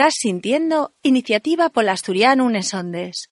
Estás sintiendo Iniciativa Polasturiano Unes Ondes.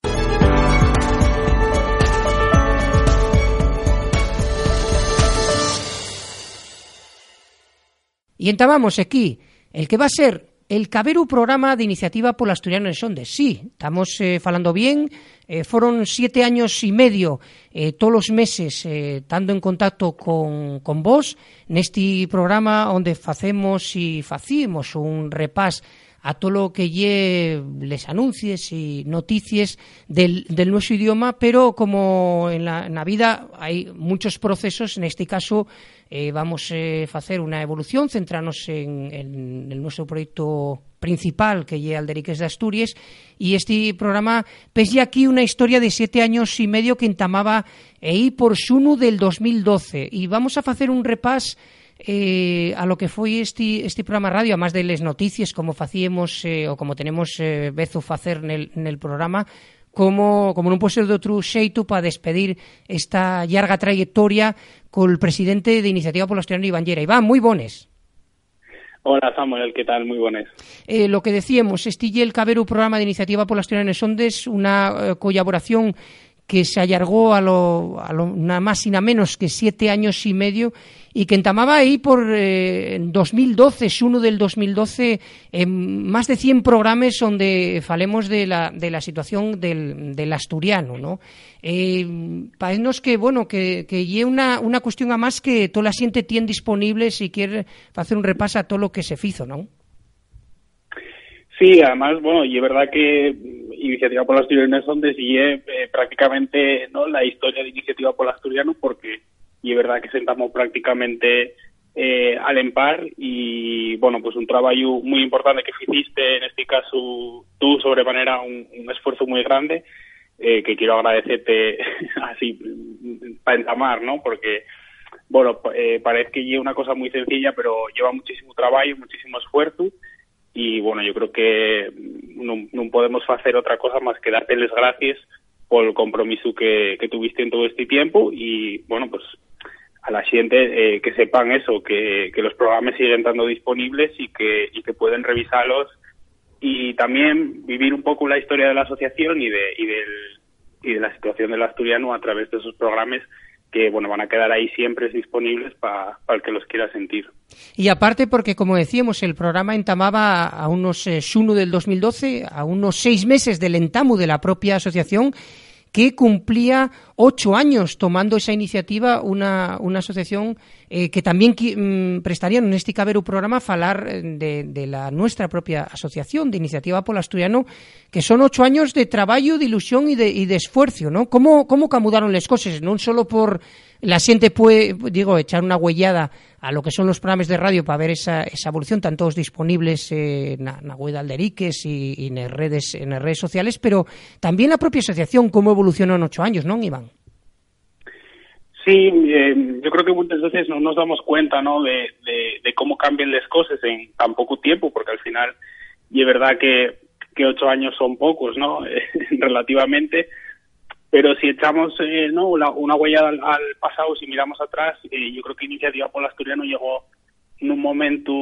Y entabamos aquí el que va a ser el Caberu programa de iniciativa por asturiano en Sondes. Sí, estamos eh, falando bien. Eh, fueron siete años y medio eh, todos los meses eh, estando en contacto con, con vos neste programa onde facemos e facimos un repás a todo lo que lle les anuncies y noticias del, del nuestro idioma, pero como en la, en vida hay muchos procesos, en este caso eh, vamos a eh, hacer una evolución, centrarnos en, en, nuestro proyecto principal que lle Alderiques de Asturias y este programa ya aquí una historia de siete años y medio que entamaba ahí por Xunu del 2012 y vamos a hacer un repás eh, a lo que foi este, este programa radio, además de les noticias como facíamos eh, o como tenemos eh, vezo facer nel, nel programa, como, como non pode ser de outro xeito para despedir esta llarga trayectoria col presidente de Iniciativa pola Asturiana Iván Llera. Iván, moi bones. Hola Samuel, ¿qué tal? Muy buenas. Eh, lo que decíamos, este el Cabero programa de Iniciativa por las Sondes, una eh, colaboración que se allargó a lo, a lo nada más y nada menos que siete años y medio y que entamaba ahí por eh, 2012, es uno del 2012, en más de 100 programas donde falemos de la, de la situación del, del asturiano, ¿no? Eh, parece que, bueno, que, que lle una, una cuestión a más que toda la xente tiene disponible si quiere hacer un repaso a todo lo que se fizo, ¿no? Sí, además, bueno, y es verdad que Iniciativa por Asturiano donde sigue eh, prácticamente no la historia de Iniciativa por Asturiano porque y es verdad que sentamos prácticamente eh, al empar y bueno, pues un trabajo muy importante que hiciste en este caso tú sobremanera un, un esfuerzo muy grande eh, que quiero agradecerte así para entamar, ¿no? Porque bueno, eh, parece que lleva una cosa muy sencilla, pero lleva muchísimo trabajo, muchísimo esfuerzo y bueno, yo creo que non, non podemos facer outra cosa máis que darte les gracias polo compromiso que, que tuviste en todo este tiempo y bueno, pues a la xente eh, que sepan eso, que, que los programas siguen estando disponibles y que, y que pueden revisarlos y también vivir un poco la historia de la asociación y de, y del, y de la situación del asturiano a través de esos programas que bueno van a quedar ahí siempre disponibles para pa el que los quiera sentir. Y aparte porque, como decíamos, el programa entamaba a unos eh, del 2012, a unos seis meses del entamu de la propia asociación, que cumplía ocho años tomando esa iniciativa una, una asociación eh, que también mm, prestaría en este caber un programa falar de, de la nuestra propia asociación de Iniciativa Polo Asturiano que son ocho años de traballo, de ilusión y de, y de esfuerzo, ¿no? Como, como camudaron las cosas, non solo por la xente puede, digo, echar una huellada a lo que son los programas de radio para ver esa, esa evolución, están todos disponibles eh, na, na web de Alderiques y, en redes, en redes sociales, pero también la propia asociación, cómo evolucionó en ocho años, ¿no, Iván? Sí, eh, yo creo que muchas veces no nos damos cuenta ¿no? de, cómo cambian las cosas en tan poco tiempo, porque al final, y es verdad que, ocho años son pocos, ¿no? Relativamente, pero si echamos eh, no una, una huella al, pasado, si miramos atrás, eh, yo creo que Iniciativa por Asturiano llegó en un momento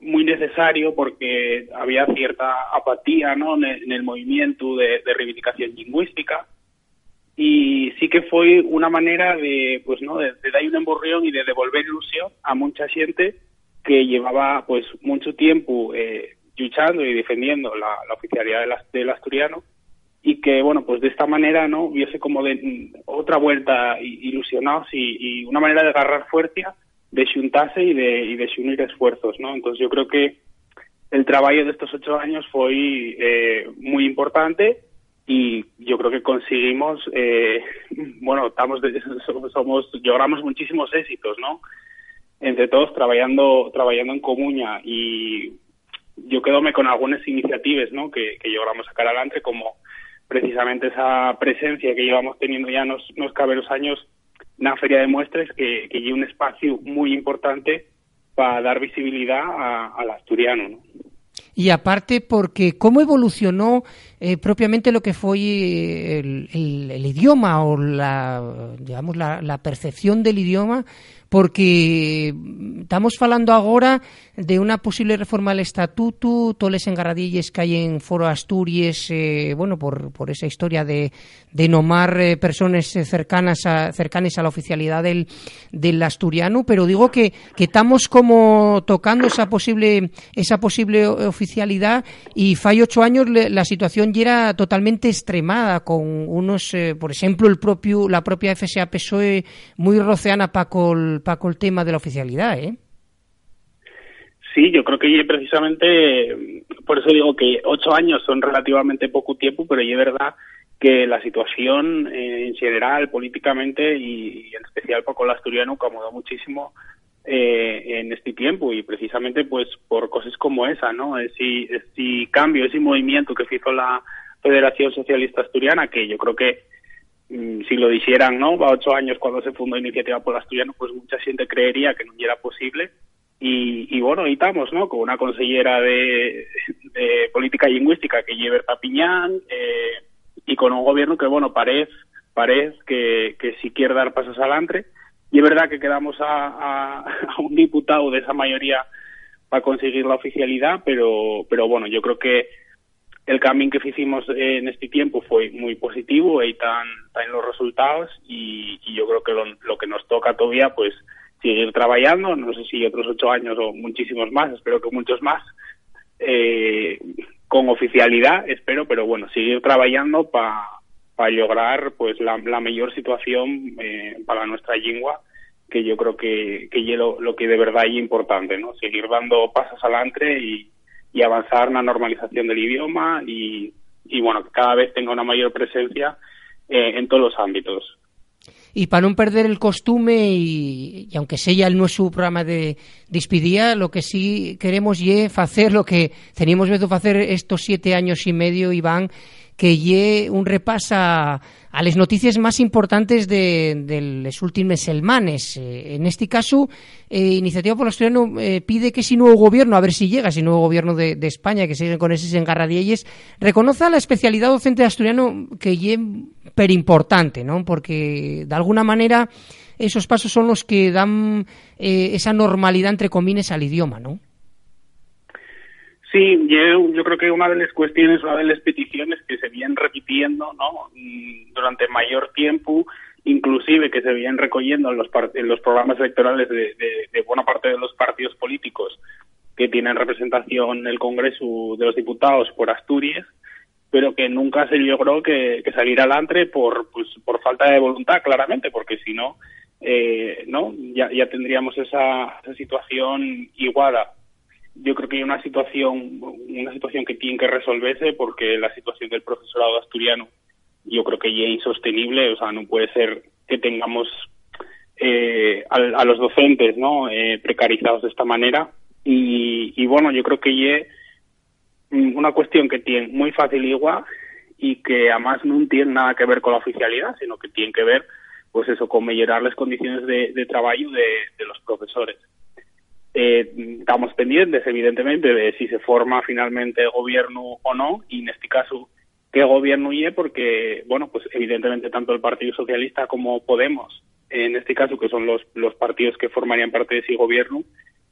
muy necesario porque había cierta apatía ¿no? en, el, en el movimiento de, de reivindicación lingüística y sí que fue una manera de pues no de, dar un emborrión y de devolver ilusión a mucha gente que llevaba pues mucho tiempo eh, luchando y defendiendo la, la oficialidad de la, del asturiano y que bueno pues de esta manera no hubiese como de otra vuelta ilusionados y, y una manera de agarrar fuerza de juntarse y de y de unir esfuerzos no entonces yo creo que el trabajo de estos ocho años fue eh, muy importante y yo creo que conseguimos eh, bueno estamos de, somos logramos muchísimos éxitos no entre todos trabajando trabajando en comuña y yo quedome con algunas iniciativas no que, que logramos sacar adelante como precisamente esa presencia que llevamos teniendo ya nos, nos cabe los años na Feria de Muestras que, que lleva un espacio muy importante para dar visibilidad a, al asturiano ¿no? Y aparte porque cómo evolucionó eh, propiamente lo que fue el, el, el idioma o la, digamos, la, la percepción del idioma porque estamos falando agora de unha posible reforma del estatuto, toles engarradilles que hai en Foro Asturias, eh, bueno, por, por esa historia de, de nomar eh, personas cercanas a, cercanas a la oficialidad del, del asturiano, pero digo que, que estamos como tocando esa posible esa posible oficialidad y fai ocho años le, la situación ya era totalmente extremada con unos, eh, por ejemplo, el propio la propia FSA PSOE muy roceana para col Paco, el tema de la oficialidad, ¿eh? Sí, yo creo que precisamente, por eso digo que ocho años son relativamente poco tiempo, pero es verdad que la situación eh, en general, políticamente y, en especial Paco el asturiano, acomodó muchísimo eh, en este tiempo y precisamente pues por cosas como esa, ¿no? Ese, ese cambio, ese movimiento que hizo la Federación Socialista Asturiana, que yo creo que si lo dijeran, ¿no? A ocho años cuando se fundó Iniciativa por Asturiano, pues mucha gente creería que no era posible. Y, y bueno, ahí ¿no? Con una consellera de, de política lingüística que lleva Tapiñán eh, y con un gobierno que, bueno, parece parece que, que si quiere dar pasos adelante. Y es verdad que quedamos a, a, a un diputado de esa mayoría para conseguir la oficialidad, pero, pero bueno, yo creo que el cambio que hicimos en este tiempo fue muy positivo y están, en los resultados y, yo creo que lo, que nos toca todavía pues seguir trabajando, no sé si otros ocho años o muchísimos más, espero que muchos más, eh, con oficialidad, espero, pero bueno, seguir trabajando para lograr pues la, mejor situación eh, para nuestra lengua que yo creo que, es lo, lo, que de verdad es importante, ¿no? Seguir dando pasos adelante y, y avanzar en la normalización del idioma y, y bueno, que cada vez tenga una mayor presencia eh, en todos los ámbitos. Y para no perder el costume, y, y aunque sea el nuestro programa de despedida, lo que sí queremos es hacer lo que teníamos visto hacer estos siete años y medio, Iván, que lle un repasa a las noticias más importantes de, de los últimos selmanes. Eh, en este caso, eh, Iniciativa por Asturiano eh, pide que si nuevo gobierno, a ver si llega, si nuevo gobierno de, de España, que sigue con esos engarradielles, reconozca la especialidad docente de asturiano que lle per importante, ¿no? Porque, de alguna manera, esos pasos son los que dan eh, esa normalidad, entre comines, al idioma, ¿no? Sí, yo, yo creo que una de las cuestiones, una de las peticiones que se vienen repitiendo ¿no? durante mayor tiempo, inclusive que se vienen recogiendo en los, en los programas electorales de, de, buena parte de los partidos políticos que tienen representación en el Congreso de los Diputados por Asturias, pero que nunca se logró que, que saliera adelante por, pues, por falta de voluntad, claramente, porque si no, eh, no ya, tendríamos esa, situación iguada yo creo que hay una situación una situación que tiene que resolverse porque la situación del profesorado asturiano yo creo que ya es insostenible o sea no puede ser que tengamos eh, a, los docentes no eh, precarizados de esta manera. Y, y bueno yo creo que ya una cuestión que tiene muy fácil igual y que además no tiene nada que ver con la oficialidad sino que tiene que ver pues eso con mejorar las condiciones de, trabajo de los profesores eh, estamos pendientes, evidentemente, de si se forma finalmente gobierno o no, y en este caso, qué gobierno y porque, bueno, pues evidentemente tanto el Partido Socialista como Podemos, en este caso, que son los, los partidos que formarían parte de ese gobierno,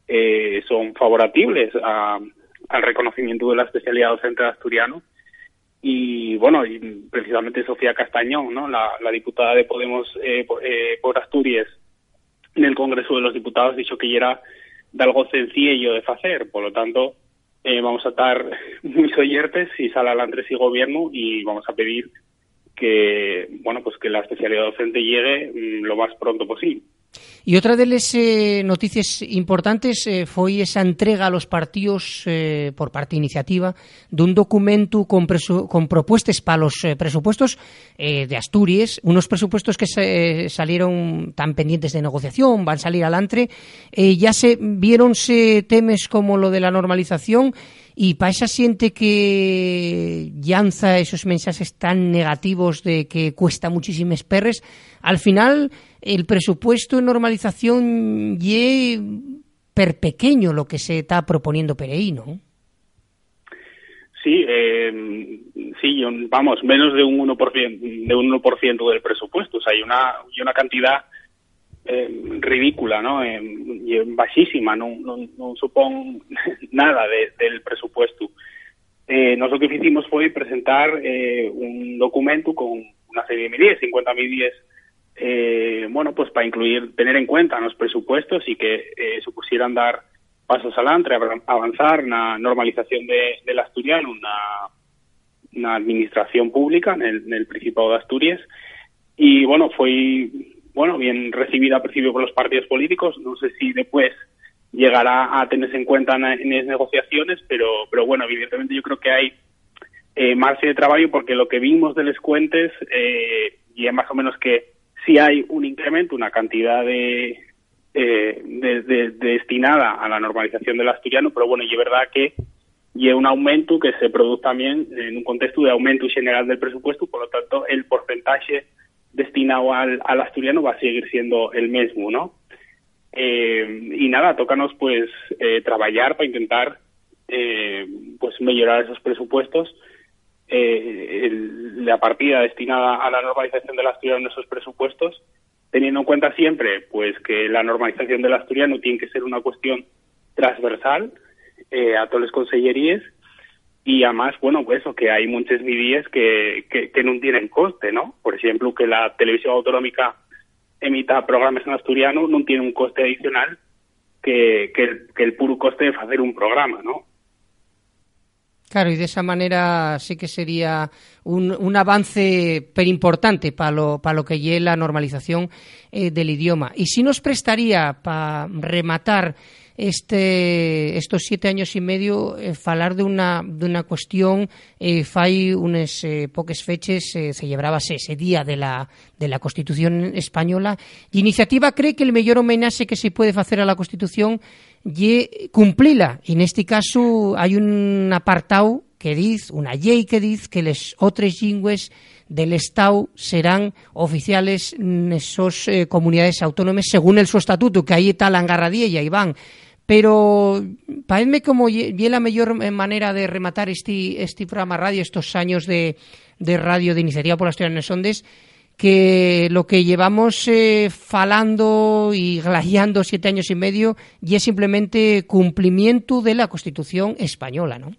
eh, son favorables al reconocimiento de la especialidad docente asturiano. Y bueno, y precisamente Sofía Castañón, ¿no? la, diputada de Podemos eh, eh, por Asturias en el Congreso de los Diputados, dicho que ya era de algo sencillo de hacer, por lo tanto eh, vamos a estar muy soyertes si sale al y gobierno y vamos a pedir que bueno pues que la especialidad docente llegue mm, lo más pronto posible. E outra deles eh, noticias importantes eh, foi esa entrega a los partidos eh, por parte iniciativa dun documento con, presu con propuestas para los eh, presupuestos de Asturias, unos presupuestos que se, salieron tan pendientes de negociación, van a salir alantre, eh, ya se vieronse temes como lo de la normalización. Y para esa siente que llanza esos mensajes tan negativos de que cuesta muchísimas perres, al final el presupuesto de normalización y per pequeño lo que se está proponiendo Pereí, ¿no? Sí, eh, sí, vamos, menos de un 1%, de un 1 del presupuesto. O sea, hay una, hay una cantidad eh, ridícula, ¿no? Eh, baixísima, non, non, non supón nada de, del presupuesto. Eh, nós o que hicimos foi presentar eh, un documento con unha serie de medidas, 50 medidas, eh, bueno, pues para incluir, tener en cuenta nos presupuestos y que eh, supusieran dar pasos adelante, avanzar na normalización de, del asturiano na, na administración pública en el, Principado de Asturias y bueno, foi bueno, bien recibida principio por los partidos políticos. No sé si después llegará a tenerse en cuenta en, en las negociaciones, pero, pero bueno, evidentemente yo creo que hay eh, margen de trabajo porque lo que vimos de les cuentes eh, y es más o menos que si hay un incremento, una cantidad de, eh, de, de, de destinada a la normalización del asturiano, pero bueno, y es verdad que y un aumento que se produce también en un contexto de aumento general del presupuesto, por lo tanto, el porcentaje destinado al, al asturiano va a seguir siendo el mismo, ¿no? Eh, y nada, tócanos pues eh, trabajar para intentar eh, pues mejorar esos presupuestos. Eh, la partida destinada a la normalización del asturiano en esos presupuestos, teniendo en cuenta siempre pues que la normalización del asturiano tiene que ser una cuestión transversal eh, a todas las consellerías y además, bueno, pues eso, que hay muchas medidas que, que, que no tienen coste, ¿no? Por ejemplo, que la televisión autonómica emita programas en asturiano no tiene un coste adicional que, que, el, que el puro coste de hacer un programa, ¿no? Claro, y de esa manera sí que sería un, un avance pero importante para lo, para lo que lleve la normalización eh, del idioma. Y si nos prestaría para rematar este, estos siete años y medio eh, falar de una, de una cuestión eh, fai unes eh, poques feches eh, ese día de la, de la Constitución Española Iniciativa cree que el mellor homenaxe que se puede facer a la Constitución lle cumplila. E neste caso hai un apartado que diz, unha lei que diz que les outras lingües del Estado serán oficiales nesos eh, comunidades autónomas según el su estatuto, que aí está la engarradilla, Iván pero parecme como lle la mellor manera de rematar este, este programa radio, estos años de, de radio de iniciativa por las ondes, que lo que llevamos eh, falando y gladiando siete años y medio y es simplemente cumplimiento de la Constitución española, ¿no?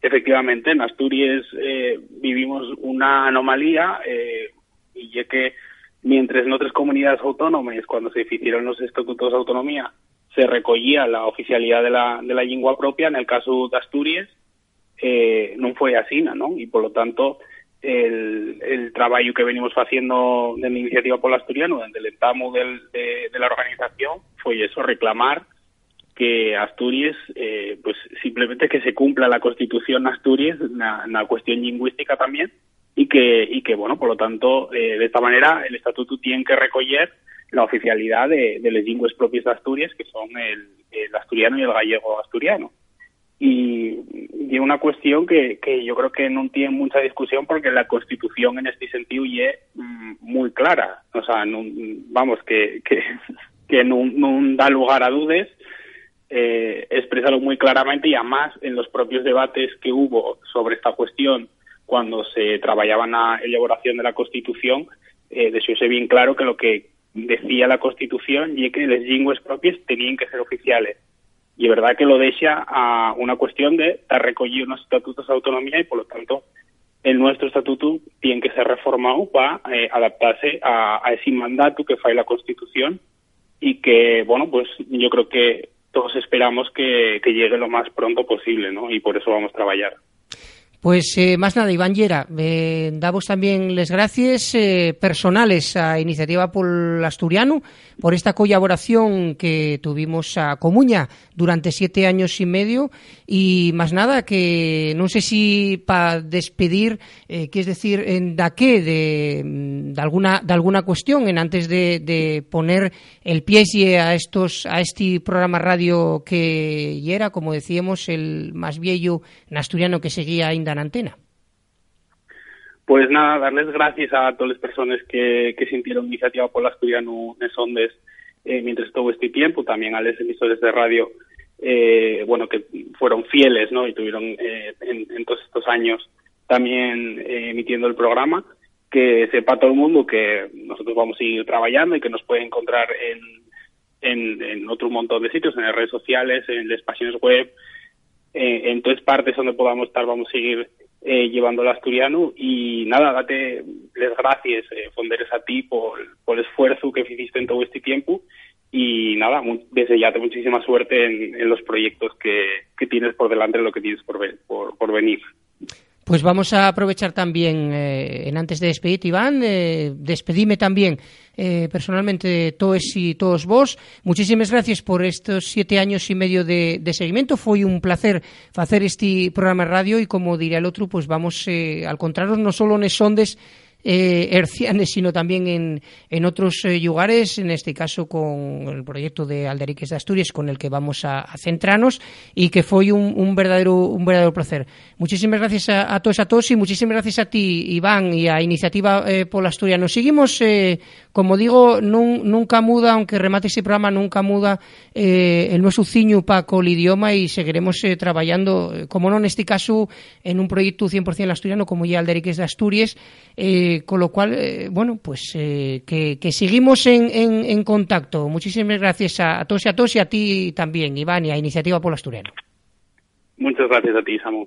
Efectivamente, en Asturias eh, vivimos una anomalía eh, y es que mientras en otras comunidades autónomas, cuando se hicieron los estatutos de autonomía, se recogía la oficialidad de la, de la lengua propia, en el caso de Asturias eh, non foi así, ¿no? Y por lo tanto el, el traballo que venimos haciendo de la iniciativa por asturiano, desde el entamo de, de la organización, fue eso, reclamar que Asturias, eh, pues simplemente que se cumpla la Constitución Asturias, una, una cuestión lingüística también, y que, y que bueno, por lo tanto, eh, de esta manera el Estatuto tiene que recoger la oficialidad de, las lenguas propias de Asturias, que son el asturiano y el gallego asturiano. Y, y una cuestión que, que yo creo que no tiene mucha discusión porque la Constitución en este sentido es mm, muy clara. O sea, no, vamos, que, que, no, da lugar a dudas, eh, expresarlo muy claramente y además en los propios debates que hubo sobre esta cuestión cuando se trabajaba en la elaboración de la Constitución, eh, se bien claro que lo que decía la Constitución y que las lenguas propias tenían que ser oficiales. Y es verdad que lo deja a una cuestión de estar recogido unos estatutos de autonomía y por lo tanto el nuestro estatuto tiene que ser reformado para eh, adaptarse a, ese mandato que falla la Constitución y que, bueno, pues yo creo que todos esperamos que llegue lo más pronto posible, ¿no? Y por eso vamos a trabajar. Pues eh, más nada, Iván Llera, eh, damos también les gracias eh, personales a Iniciativa por Asturiano por esta colaboración que tuvimos a Comuña durante siete años y medio. Y más nada que no sé si para despedir, eh, que es decir, en da qué de, de, alguna de alguna cuestión en antes de, de poner el pie a estos a este programa radio que era, como decíamos, el más viejo en asturiano que seguía ainda en. Pues nada, darles gracias a todas las personas que, que sintieron iniciativa por la asturiano en Sondes eh, mientras todo este tiempo, también a los emisores de radio, eh, bueno, que fueron fieles, ¿no? Y tuvieron eh, en, en, todos estos años también eh, emitiendo el programa. que sepa todo el mundo que nosotros vamos a seguir trabajando y que nos puede encontrar en, en, en otro montón de sitios, en las redes sociales, en las páginas web, eh, en todas partes donde podamos estar vamos a seguir eh, llevando el asturiano y nada, date las gracias, eh, Fonderes a ti por, el esfuerzo que hiciste en todo este tiempo y nada, desde ya te muchísima suerte en, los proyectos que, que, tienes por delante, en lo que tienes por, por, por venir. Pues vamos a aprovechar también, eh, en antes de despedir, Iván, eh, despedime también eh, personalmente de todos y todos vos. Muchísimas gracias por estos siete años y medio de, seguimiento. Fue un placer hacer este programa de radio y, como diría el otro, pues vamos a encontrarnos no solo en Sondes, eh, hercianes, sino también en, en otros eh, lugares, en este caso con el proyecto de Alderiques de Asturias, con el que vamos a, centrarnos y que fue un, un, verdadero un verdadero placer. Muchísimas gracias a, todos a todos y muchísimas gracias a ti, Iván, y a Iniciativa eh, Pola Asturias. Nos seguimos, eh, como digo, nun, nunca muda, aunque remate ese programa, nunca muda eh, el nuestro ciño para el idioma y seguiremos trabajando, como no en este caso, en un proyecto 100% asturiano, como ya Alderiques de Asturias, con lo cual, eh, bueno, pues eh, que, seguimos en, contacto. Muchísimas gracias a, todos y a todos y a ti también, Iván, y a Iniciativa por Asturiano. Muchas gracias a ti, Samu.